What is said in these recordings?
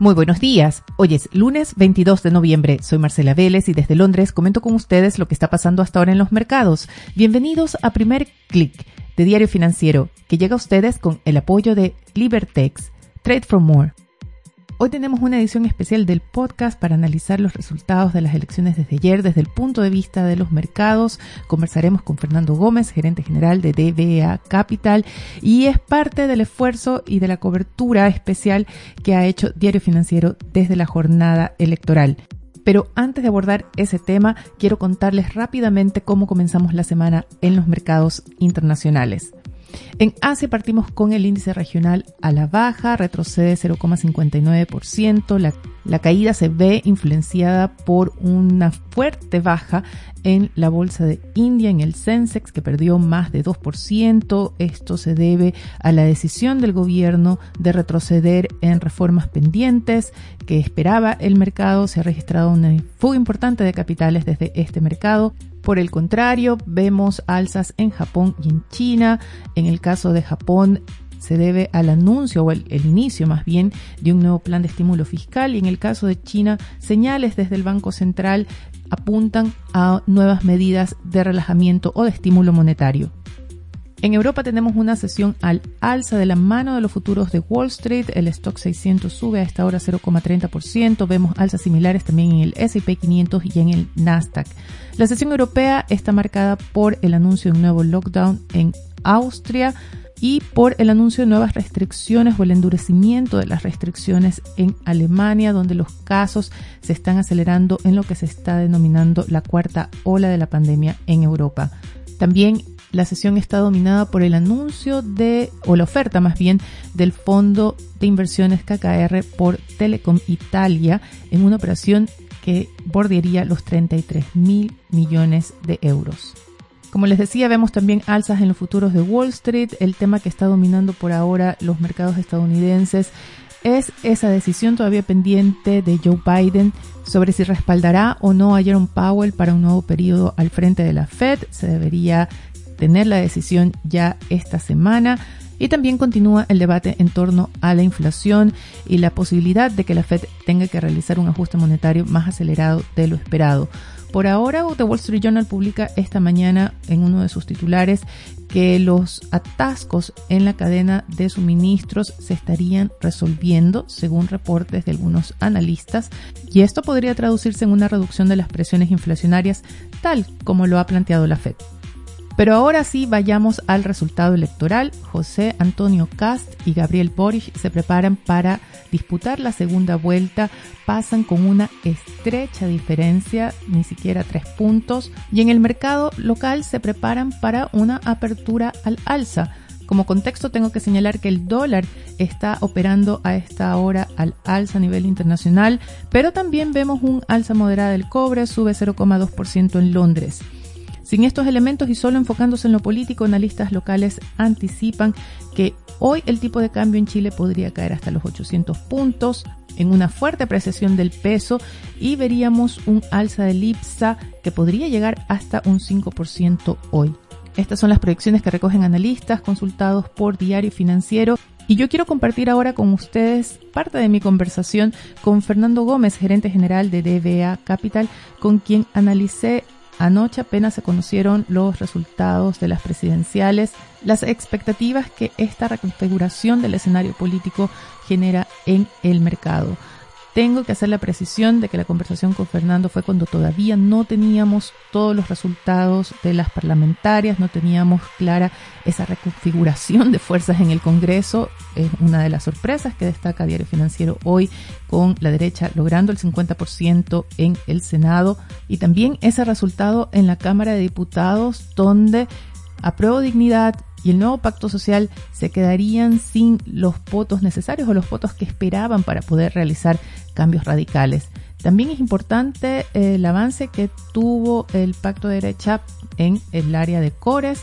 Muy buenos días. Hoy es lunes 22 de noviembre. Soy Marcela Vélez y desde Londres comento con ustedes lo que está pasando hasta ahora en los mercados. Bienvenidos a Primer Click de Diario Financiero, que llega a ustedes con el apoyo de Libertex. Trade for More. Hoy tenemos una edición especial del podcast para analizar los resultados de las elecciones desde ayer desde el punto de vista de los mercados. Conversaremos con Fernando Gómez, gerente general de DBA Capital, y es parte del esfuerzo y de la cobertura especial que ha hecho Diario Financiero desde la jornada electoral. Pero antes de abordar ese tema, quiero contarles rápidamente cómo comenzamos la semana en los mercados internacionales. En Asia partimos con el índice regional a la baja, retrocede 0,59%. La, caída se ve influenciada por una fuerte baja en la bolsa de India, en el Sensex, que perdió más de 2%. Esto se debe a la decisión del gobierno de retroceder en reformas pendientes que esperaba el mercado. Se ha registrado una fuga importante de capitales desde este mercado. Por el contrario, vemos alzas en Japón y en China. En el caso de Japón, se debe al anuncio o el, inicio más bien de un nuevo plan de estímulo fiscal y en el caso de China, señales desde el Banco Central apuntan a nuevas medidas de relajamiento o de estímulo monetario. En Europa tenemos una sesión al alza de la mano de los futuros de Wall Street. El stock 600 sube a esta hora 0,30%. Vemos alzas similares también en el S&P 500 y en el Nasdaq. La sesión europea está marcada por el anuncio de un nuevo lockdown en Austria y por el anuncio de nuevas restricciones o el endurecimiento de las restricciones en Alemania, donde los casos se están acelerando en lo que se está denominando la cuarta ola de la pandemia en Europa. También la sesión está dominada por el anuncio de, o la oferta más bien, del Fondo de Inversiones KKR por Telecom Italia en una operación que bordearía los 33 mil millones de euros. Como les decía, vemos también alzas en los futuros de Wall Street. El tema que está dominando por ahora los mercados estadounidenses es esa decisión todavía pendiente de Joe Biden sobre si respaldará o no a Jerome Powell para un nuevo periodo al frente de la Fed. Se debería tener la decisión ya esta semana. Y también continúa el debate en torno a la inflación y la posibilidad de que la Fed tenga que realizar un ajuste monetario más acelerado de lo esperado. Por ahora, The Wall Street Journal publica esta mañana en uno de sus titulares que los atascos en la cadena de suministros se estarían resolviendo, según reportes de algunos analistas, y esto podría traducirse en una reducción de las presiones inflacionarias, tal como lo ha planteado la Fed. Pero ahora sí vayamos al resultado electoral. José Antonio Cast y Gabriel Boric se preparan para disputar la segunda vuelta. Pasan con una estrecha diferencia, ni siquiera tres puntos. Y en el mercado local se preparan para una apertura al alza. Como contexto tengo que señalar que el dólar está operando a esta hora al alza a nivel internacional, pero también vemos un alza moderada del cobre, sube 0,2% en Londres. Sin estos elementos y solo enfocándose en lo político, analistas locales anticipan que hoy el tipo de cambio en Chile podría caer hasta los 800 puntos en una fuerte apreciación del peso y veríamos un alza del IPSA que podría llegar hasta un 5% hoy. Estas son las proyecciones que recogen analistas consultados por Diario Financiero y yo quiero compartir ahora con ustedes parte de mi conversación con Fernando Gómez, gerente general de DBA Capital, con quien analicé Anoche apenas se conocieron los resultados de las presidenciales, las expectativas que esta reconfiguración del escenario político genera en el mercado. Tengo que hacer la precisión de que la conversación con Fernando fue cuando todavía no teníamos todos los resultados de las parlamentarias, no teníamos clara esa reconfiguración de fuerzas en el Congreso. Es una de las sorpresas que destaca Diario Financiero hoy con la derecha logrando el 50% en el Senado y también ese resultado en la Cámara de Diputados donde apruebo dignidad y el nuevo pacto social se quedarían sin los votos necesarios o los votos que esperaban para poder realizar cambios radicales. También es importante eh, el avance que tuvo el pacto de derecha en el área de Cores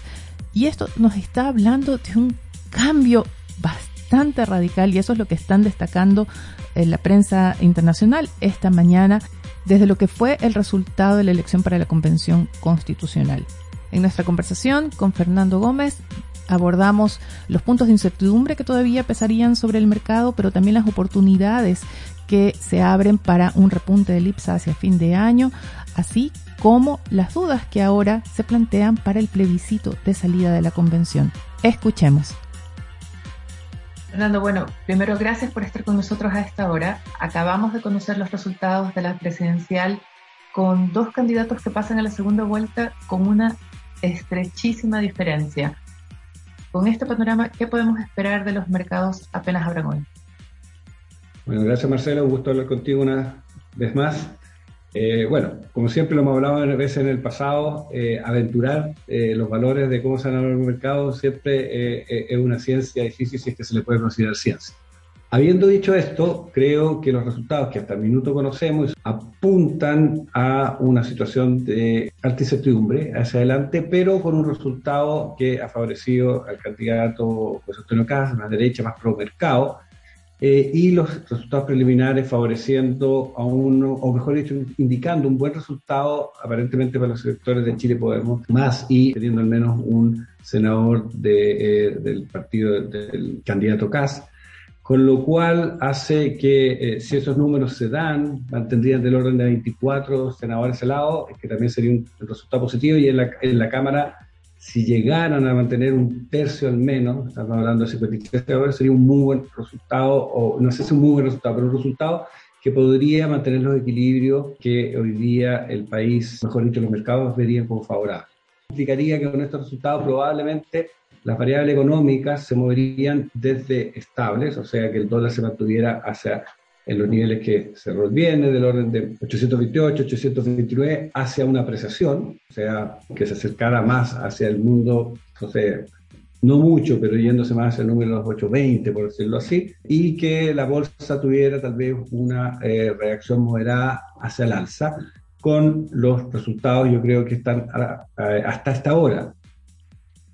y esto nos está hablando de un cambio bastante radical y eso es lo que están destacando en la prensa internacional esta mañana desde lo que fue el resultado de la elección para la Convención Constitucional. En nuestra conversación con Fernando Gómez abordamos los puntos de incertidumbre que todavía pesarían sobre el mercado, pero también las oportunidades que se abren para un repunte del IPSA hacia fin de año, así como las dudas que ahora se plantean para el plebiscito de salida de la convención. Escuchemos. Fernando, bueno, primero gracias por estar con nosotros a esta hora. Acabamos de conocer los resultados de la presidencial con dos candidatos que pasan a la segunda vuelta con una estrechísima diferencia. Con este panorama, ¿qué podemos esperar de los mercados apenas abran hoy? Bueno, gracias Marcelo, un gusto hablar contigo una vez más. Eh, bueno, como siempre lo hemos hablado a veces en el pasado, eh, aventurar eh, los valores de cómo se han el mercado siempre es una ciencia difícil si es que se le puede considerar ciencia. Habiendo dicho esto, creo que los resultados que hasta el minuto conocemos apuntan a una situación de alta incertidumbre hacia adelante, pero con un resultado que ha favorecido al candidato José Antonio Casas, más derecha, más pro mercado, eh, y los resultados preliminares favoreciendo a uno, o mejor dicho, indicando un buen resultado aparentemente para los electores de Chile Podemos, más y teniendo al menos un senador de, eh, del partido del candidato Cas, con lo cual hace que eh, si esos números se dan, mantendrían del orden de 24 senadores al lado, que también sería un resultado positivo, y en la, en la Cámara si llegaran a mantener un tercio al menos, estamos hablando de 53 ahora, sería un muy buen resultado, o no sé si un muy buen resultado, pero un resultado que podría mantener los equilibrios que hoy día el país, mejor dicho, los mercados verían como favorables. Implicaría que con estos resultados probablemente las variables económicas se moverían desde estables, o sea que el dólar se mantuviera hacia en los niveles que cerró el del orden de 828, 829, hacia una apreciación, o sea, que se acercara más hacia el mundo, no sé, no mucho, pero yéndose más hacia el número de los 820, por decirlo así, y que la bolsa tuviera tal vez una eh, reacción moderada hacia el alza, con los resultados yo creo que están hasta esta hora.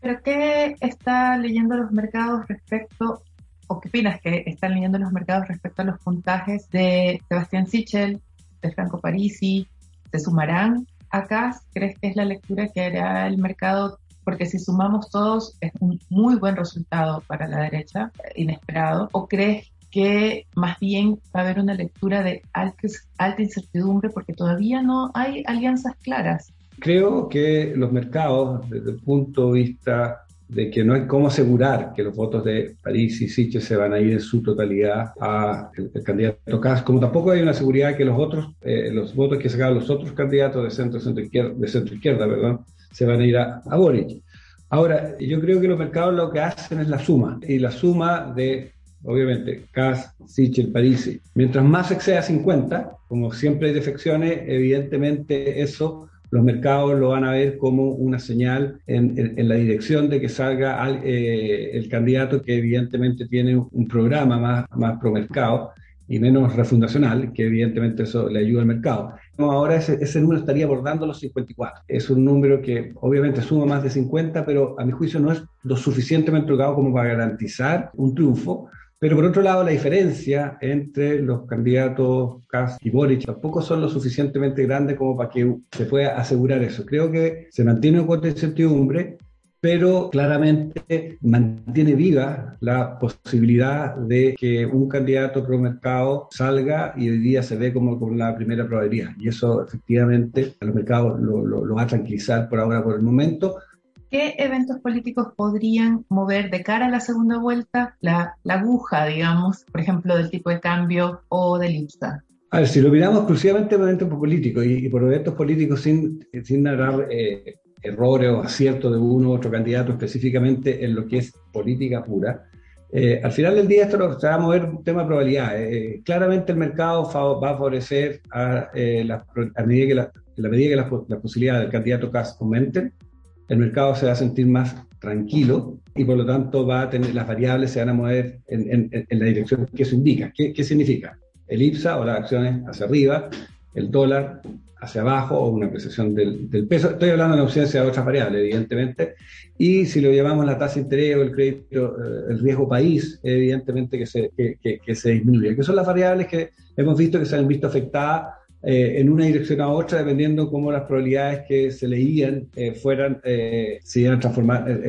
¿Pero qué está leyendo los mercados respecto ¿O qué opinas que están leyendo los mercados respecto a los puntajes de Sebastián Sichel, de Franco Parisi? ¿Se sumarán acá? ¿Crees que es la lectura que hará el mercado? Porque si sumamos todos es un muy buen resultado para la derecha, inesperado. ¿O crees que más bien va a haber una lectura de alta incertidumbre porque todavía no hay alianzas claras? Creo que los mercados, desde el punto de vista de que no hay cómo asegurar que los votos de París y Siche se van a ir en su totalidad a el, candidato Kass, como tampoco hay una seguridad que los otros, eh, los votos que sacaban los otros candidatos de centro, centro izquierda, de centro izquierda, ¿verdad? se van a ir a, a Boric. Ahora, yo creo que los mercados lo que hacen es la suma, y la suma de, obviamente, Kass, Sichel, Parisi. Mientras más exceda 50, como siempre hay defecciones, evidentemente eso los mercados lo van a ver como una señal en, la dirección de que salga eh, el candidato que evidentemente tiene un programa más, más pro mercado y menos refundacional, que evidentemente eso le ayuda al mercado. Ahora ese, número estaría abordando los 54. Es un número que obviamente suma más de 50, pero a mi juicio no es lo suficientemente elevado como para garantizar un triunfo pero por otro lado, la diferencia entre los candidatos Kass y Boric tampoco son lo suficientemente grandes como para que se pueda asegurar eso. Creo que se mantiene un cuota de incertidumbre, pero claramente mantiene viva la posibilidad de que un candidato pro mercado salga y hoy día se ve como con la primera probabilidad. Y eso efectivamente a los mercados lo, lo va a tranquilizar por ahora, por el momento ¿Qué eventos políticos podrían mover de cara a la segunda vuelta la, aguja, digamos, por ejemplo, del tipo de cambio o del IPSA? A ver, si lo miramos exclusivamente por eventos políticos y, por eventos políticos sin, sin narrar eh, errores o aciertos de uno u otro candidato específicamente en lo que es política pura, eh, al final del día esto se va a mover un tema de probabilidad. Eh, claramente el mercado va a favorecer a, a medida que, la, la medida que las la posibilidades del candidato CAS aumenten, el mercado se va a sentir más tranquilo y por lo tanto va a tener, las variables se van a mover en, la dirección que eso indica. ¿Qué, significa? El IPSA o las acciones hacia arriba, el dólar hacia abajo o una apreciación del, peso. Estoy hablando de ausencia de otras variables, evidentemente. Y si lo llevamos la tasa de interés o el crédito, eh, el riesgo país, evidentemente que se, que se disminuye. Que son las variables que hemos visto que se han visto afectadas eh, en una dirección a otra, dependiendo cómo las probabilidades que se leían eh, fueran, eh, se iban a transformar,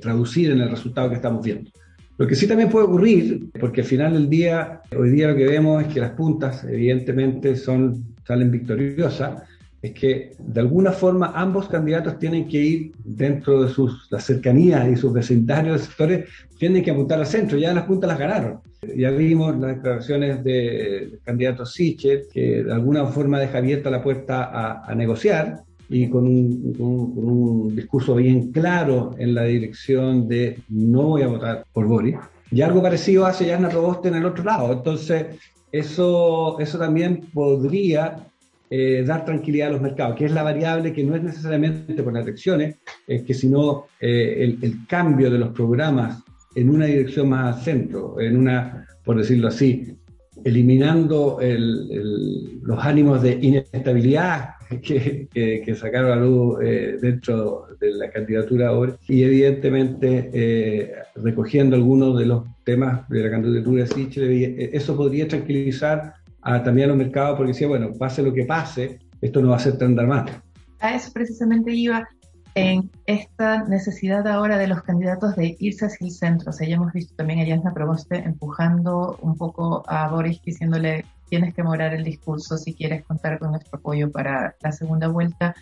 traducir en el resultado que estamos viendo. Lo que sí también puede ocurrir, porque al final del día, hoy día lo que vemos es que las puntas, evidentemente, son, salen victoriosas, es que de alguna forma ambos candidatos tienen que ir dentro de sus las cercanías y sus vecindarios sectores, tienen que apuntar al centro, ya las puntas las ganaron. Ya vimos las declaraciones del candidato Sichel, que de alguna forma deja abierta la puerta a, negociar y con un, un, discurso bien claro en la dirección de no voy a votar por Boris. Y algo parecido hace Jasna Proboste en el otro lado. Entonces, eso, eso también podría eh, dar tranquilidad a los mercados, que es la variable que no es necesariamente por las elecciones, es que sino eh, el, cambio de los programas en una dirección más al centro, en una, por decirlo así, eliminando los ánimos de inestabilidad que, sacaron a luz eh, dentro de la candidatura ahora y evidentemente recogiendo algunos de los temas de la candidatura de Sichel, eso podría tranquilizar también a los mercados porque decía, bueno, pase lo que pase, esto no va a ser tan dramático. A eso precisamente iba en esta necesidad ahora de los candidatos de irse hacia el centro. O sea, ya hemos visto también a Jasna Proboste empujando un poco a Boris diciéndole tienes que morar el discurso si quieres contar con nuestro apoyo para la segunda vuelta.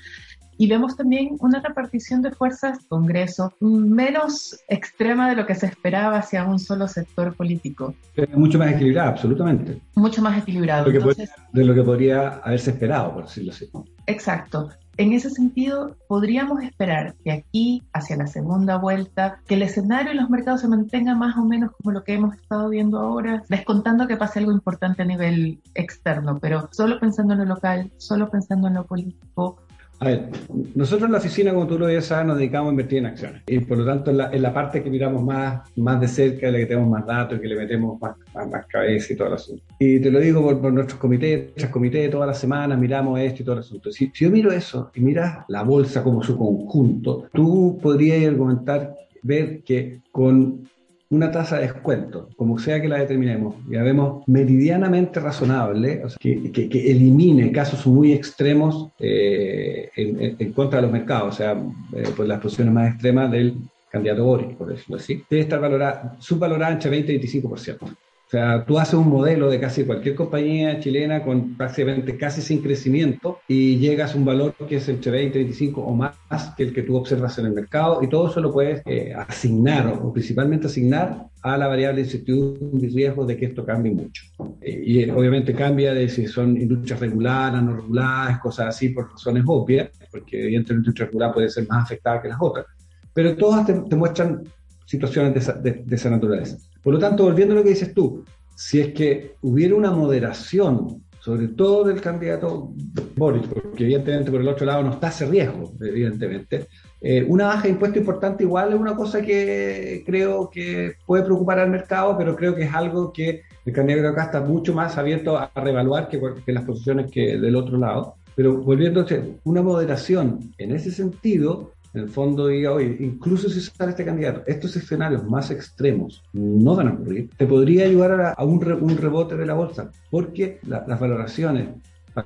Y vemos también una repartición de fuerzas, Congreso, menos extrema de lo que se esperaba hacia un solo sector político. Mucho más equilibrado, absolutamente. Mucho más equilibrado. de lo que podría haberse esperado, por decirlo así. Exacto. En ese sentido, podríamos esperar que aquí, hacia la segunda vuelta, que el escenario y los mercados se mantengan más o menos como lo que hemos estado viendo ahora, descontando que pase algo importante a nivel externo, pero solo pensando en lo local, solo pensando en lo político, a ver, nosotros en la oficina, como tú lo ya sabes, nos dedicamos a invertir en acciones. Y por lo tanto, en la, parte que miramos más, más de cerca, en la que tenemos más datos y que le metemos más, más, cabeza y todo el asunto. Y te lo digo por, nuestros comités, nuestros comités, todas las semanas miramos esto y todo el asunto. Si, si yo miro eso y miras la bolsa como su conjunto, tú podrías argumentar, ver que con una tasa de descuento, como sea que la determinemos, ya vemos meridianamente razonable, o sea, que, que, elimine casos muy extremos eh, en, contra de los mercados, o sea, eh, pues las posiciones más extremas del candidato Boris, por decirlo así, debe estar valorada, subvalorada entre 20 y 25%. O sea, tú haces un modelo de casi cualquier compañía chilena con prácticamente casi sin crecimiento y llegas a un valor que es entre 20, 25 o más que el que tú observas en el mercado y todo eso lo puedes eh, asignar o, principalmente asignar a la variable de incertidumbre y riesgo de que esto cambie mucho. Eh, y eh, obviamente cambia de si son industrias reguladas, no reguladas, cosas así por razones obvias, porque evidentemente la industria regulada puede ser más afectada que las otras, pero todas te, muestran situaciones de esa, de esa naturaleza. Por lo tanto, volviendo a lo que dices tú, si es que hubiera una moderación, sobre todo del candidato Boris, porque evidentemente por el otro lado no está ese riesgo, evidentemente, eh, una baja de impuesto importante igual es una cosa que creo que puede preocupar al mercado, pero creo que es algo que el candidato acá está mucho más abierto a, reevaluar que, que las posiciones que del otro lado. Pero volviendo a una moderación en ese sentido en el fondo diga, oye, incluso si sale este candidato, estos escenarios más extremos no van a ocurrir, te podría ayudar a, un, rebote de la bolsa, porque las valoraciones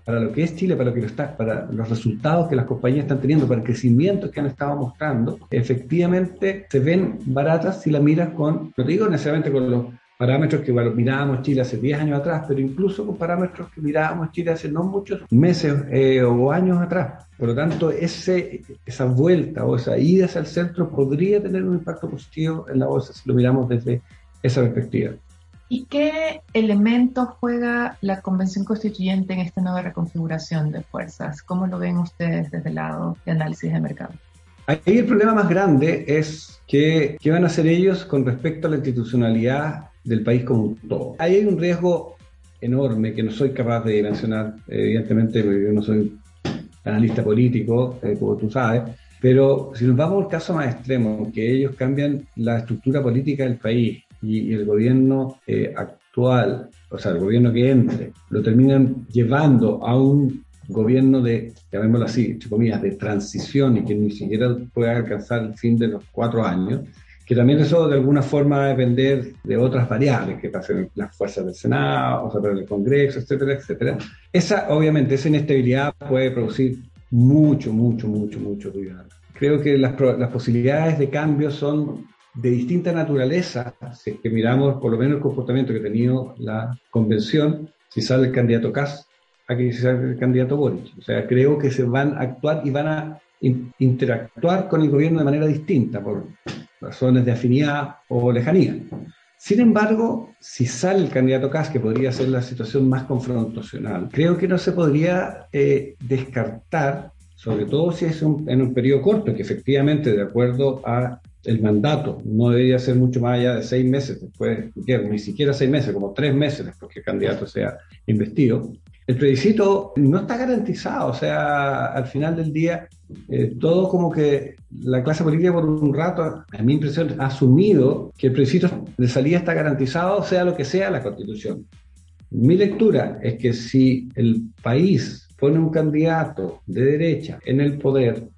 para lo que es Chile, para lo que está, para los resultados que las compañías están teniendo, para el crecimiento que han estado mostrando, efectivamente se ven baratas si las miras con, no digo necesariamente con los parámetros que mirábamos Chile hace 10 años atrás, pero incluso con parámetros que mirábamos Chile hace no muchos meses eh, o años atrás. Por lo tanto, ese, esa vuelta o esa ida hacia el centro podría tener un impacto positivo en la bolsa si lo miramos desde esa perspectiva. ¿Y qué elementos juega la Convención Constituyente en esta nueva reconfiguración de fuerzas? ¿Cómo lo ven ustedes desde el lado de análisis de mercado? Ahí el problema más grande es que, qué van a hacer ellos con respecto a la institucionalidad del país como un todo. Ahí hay un riesgo enorme que no soy capaz de mencionar, evidentemente, porque yo no soy analista político, eh, como tú sabes, pero si nos vamos al caso más extremo, que ellos cambian la estructura política del país y, el gobierno eh, actual, o sea, el gobierno que entre, lo terminan llevando a un gobierno de, llamémoslo así, entre comillas, de transición y que ni siquiera puede alcanzar el fin de los cuatro años, que también eso de alguna forma va a depender de otras variables que pasen las fuerzas del Senado, o sea, del Congreso, etcétera, etcétera. Esa, obviamente, esa inestabilidad puede producir mucho, mucho, mucho, mucho ruido. Creo que las, las posibilidades de cambio son de distinta naturaleza, si que miramos por lo menos el comportamiento que ha tenido la convención, si sale el candidato Kass, aquí si sale el candidato Boric. O sea, creo que se van a actuar y van a interactuar con el gobierno de manera distinta, por razones de afinidad o lejanía. Sin embargo, si sale el candidato Kass, que podría ser la situación más confrontacional, creo que no se podría eh, descartar, sobre todo si es en un periodo corto, que efectivamente, de acuerdo a el mandato no debería ser mucho más allá de seis meses después, ni siquiera seis meses, como tres meses después que el candidato sea investido. El plebiscito no está garantizado, o sea, al final del día, eh, todo como que la clase política por un rato, a mi impresión, ha asumido que el plebiscito de salida está garantizado, sea lo que sea la constitución. Mi lectura es que si el país pone un candidato de derecha en el poder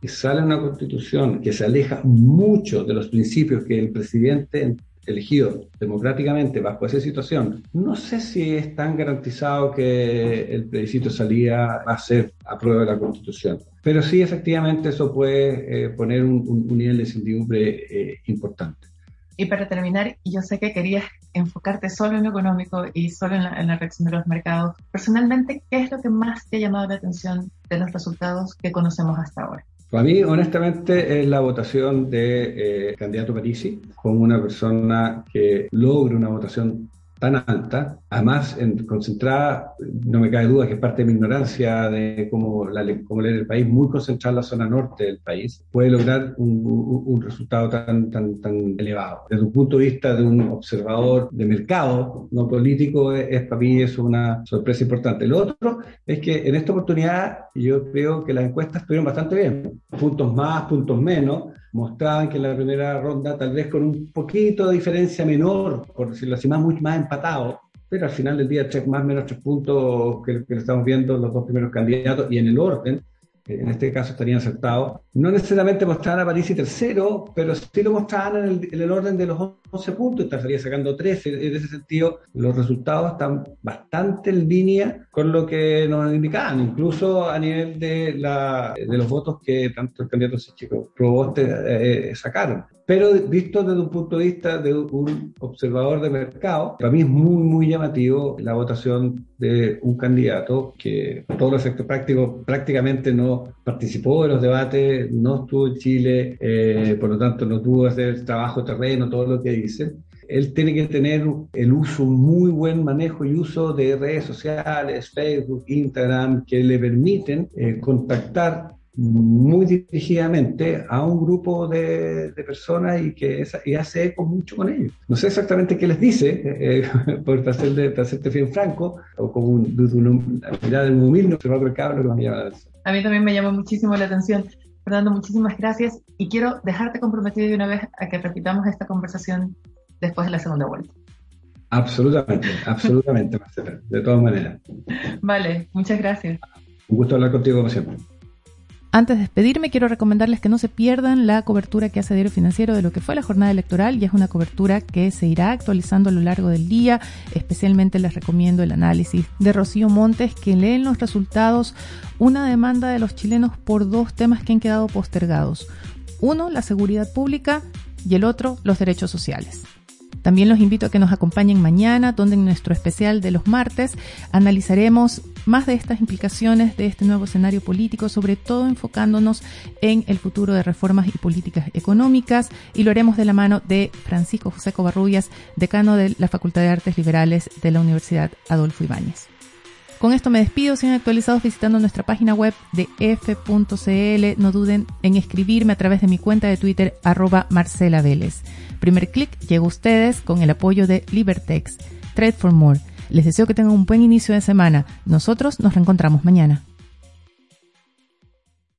que sale una constitución que se aleja mucho de los principios que el presidente elegido democráticamente bajo esa situación, no sé si es tan garantizado que el plebiscito salía a ser a prueba de la constitución. Pero sí, efectivamente, eso puede eh, poner un, nivel de incertidumbre eh, importante. Y para terminar, yo sé que querías enfocarte solo en lo económico y solo en la, en la, reacción de los mercados. Personalmente, ¿qué es lo que más te ha llamado la atención de los resultados que conocemos hasta ahora? Para mí, honestamente, es la votación de eh, candidato Parisi como una persona que logre una votación tan alta, además en, concentrada, no me cabe duda que es parte de mi ignorancia de cómo, la, cómo leer el país, muy concentrada en la zona norte del país, puede lograr un, un, resultado tan, tan, tan elevado. Desde un punto de vista de un observador de mercado, no político, es, para mí es una sorpresa importante. Lo otro es que en esta oportunidad yo creo que las encuestas estuvieron bastante bien, puntos más, puntos menos, mostraban que en la primera ronda, tal vez con un poquito de diferencia menor, por decirlo así, más, mucho más empatado, pero al final del día, más o menos tres puntos que, que estamos viendo los dos primeros candidatos y en el orden, en este caso estarían acertados. No necesariamente mostraban a París y tercero, pero sí lo mostraban en el, orden de los 11 puntos, estaría sacando 13. En ese sentido, los resultados están bastante en línea con lo que nos indicaban, incluso a nivel de, la, de los votos que tanto el candidato Chico Proboste eh, sacaron. Pero visto desde un punto de vista de un observador de mercado, para mí es muy, muy llamativo la votación de un candidato que, por todos los efectos prácticos, prácticamente no participó de los debates, no estuvo en Chile, eh, por lo tanto no tuvo que hacer trabajo terreno, todo lo que dice. Él tiene que tener el uso, un muy buen manejo y uso de redes sociales, Facebook, Instagram, que le permiten eh, contactar muy dirigidamente a un grupo de, personas y que y hace eco mucho con ellos. No sé exactamente qué les dice, eh, por hacer de, hacerte bien franco, o como un, una mirada de un humilde observador cable que me llama la. A mí también me llamó muchísimo la atención. Fernando, muchísimas gracias y quiero dejarte comprometido de una vez a que repitamos esta conversación después de la segunda vuelta. Absolutamente, absolutamente, Marcela, de todas maneras. Vale, muchas gracias. Un gusto hablar contigo como siempre. Antes de despedirme, quiero recomendarles que no se pierdan la cobertura que hace Diario Financiero de lo que fue la jornada electoral y es una cobertura que se irá actualizando a lo largo del día. Especialmente les recomiendo el análisis de Rocío Montes, que leen los resultados una demanda de los chilenos por dos temas que han quedado postergados. Uno, la seguridad pública y el otro, los derechos sociales. También los invito a que nos acompañen mañana, donde en nuestro especial de los martes analizaremos más de estas implicaciones de este nuevo escenario político, sobre todo enfocándonos en el futuro de reformas y políticas económicas, y lo haremos de la mano de Francisco José Covarrubias, decano de la Facultad de Artes Liberales de la Universidad Adolfo Ibáñez. Con esto me despido, sean actualizados visitando nuestra página web de f.cl. No duden en escribirme a través de mi cuenta de Twitter arroba Marcela Vélez. Primer clic llega a ustedes con el apoyo de Libertex. Trade for More. Les deseo que tengan un buen inicio de semana. Nosotros nos reencontramos mañana.